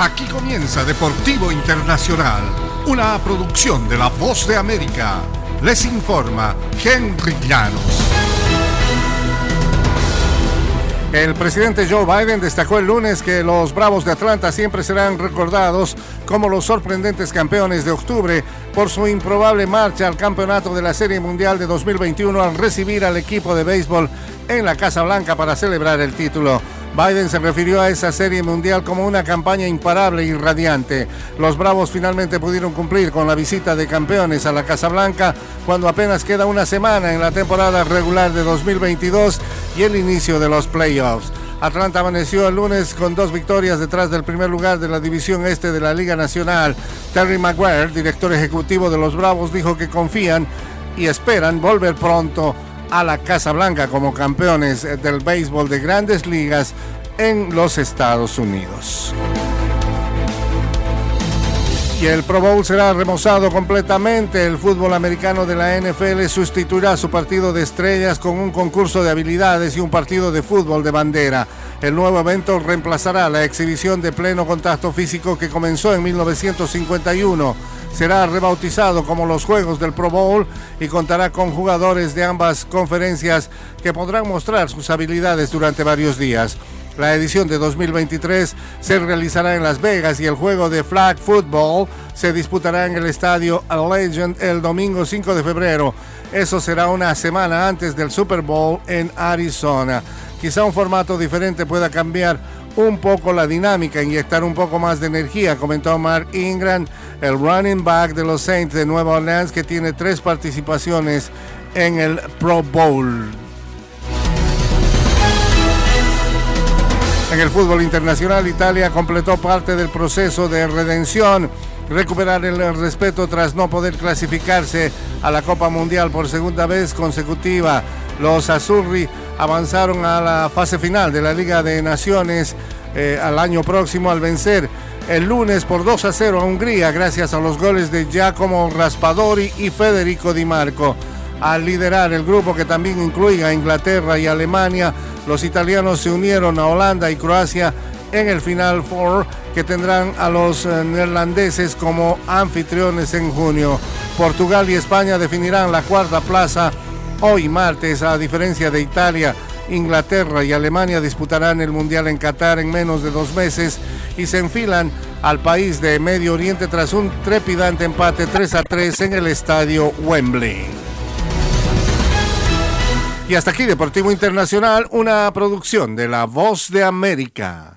Aquí comienza Deportivo Internacional, una producción de La Voz de América. Les informa Henry Llanos. El presidente Joe Biden destacó el lunes que los Bravos de Atlanta siempre serán recordados como los sorprendentes campeones de octubre por su improbable marcha al campeonato de la Serie Mundial de 2021 al recibir al equipo de béisbol en la Casa Blanca para celebrar el título. Biden se refirió a esa serie mundial como una campaña imparable y radiante. Los Bravos finalmente pudieron cumplir con la visita de campeones a la Casa Blanca cuando apenas queda una semana en la temporada regular de 2022 y el inicio de los playoffs. Atlanta amaneció el lunes con dos victorias detrás del primer lugar de la división este de la Liga Nacional. Terry Maguire, director ejecutivo de los Bravos, dijo que confían y esperan volver pronto a la Casa Blanca como campeones del béisbol de grandes ligas en los Estados Unidos. Y el Pro Bowl será remozado completamente. El fútbol americano de la NFL sustituirá su partido de estrellas con un concurso de habilidades y un partido de fútbol de bandera. El nuevo evento reemplazará la exhibición de pleno contacto físico que comenzó en 1951 será rebautizado como los Juegos del Pro Bowl y contará con jugadores de ambas conferencias que podrán mostrar sus habilidades durante varios días. La edición de 2023 se realizará en Las Vegas y el juego de flag football se disputará en el estadio Legend el domingo 5 de febrero. Eso será una semana antes del Super Bowl en Arizona. Quizá un formato diferente pueda cambiar un poco la dinámica, inyectar un poco más de energía, comentó Mark Ingram, el running back de los Saints de Nueva Orleans, que tiene tres participaciones en el Pro Bowl. En el fútbol internacional, Italia completó parte del proceso de redención, recuperar el respeto tras no poder clasificarse a la Copa Mundial por segunda vez consecutiva. Los Azzurri avanzaron a la fase final de la Liga de Naciones eh, al año próximo al vencer el lunes por 2 a 0 a Hungría gracias a los goles de Giacomo Raspadori y Federico Di Marco. Al liderar el grupo que también incluía a Inglaterra y Alemania, los italianos se unieron a Holanda y Croacia en el Final Four que tendrán a los eh, neerlandeses como anfitriones en junio. Portugal y España definirán la cuarta plaza hoy martes, a diferencia de Italia. Inglaterra y Alemania disputarán el Mundial en Qatar en menos de dos meses y se enfilan al país de Medio Oriente tras un trepidante empate 3 a 3 en el estadio Wembley. Y hasta aquí Deportivo Internacional, una producción de La Voz de América.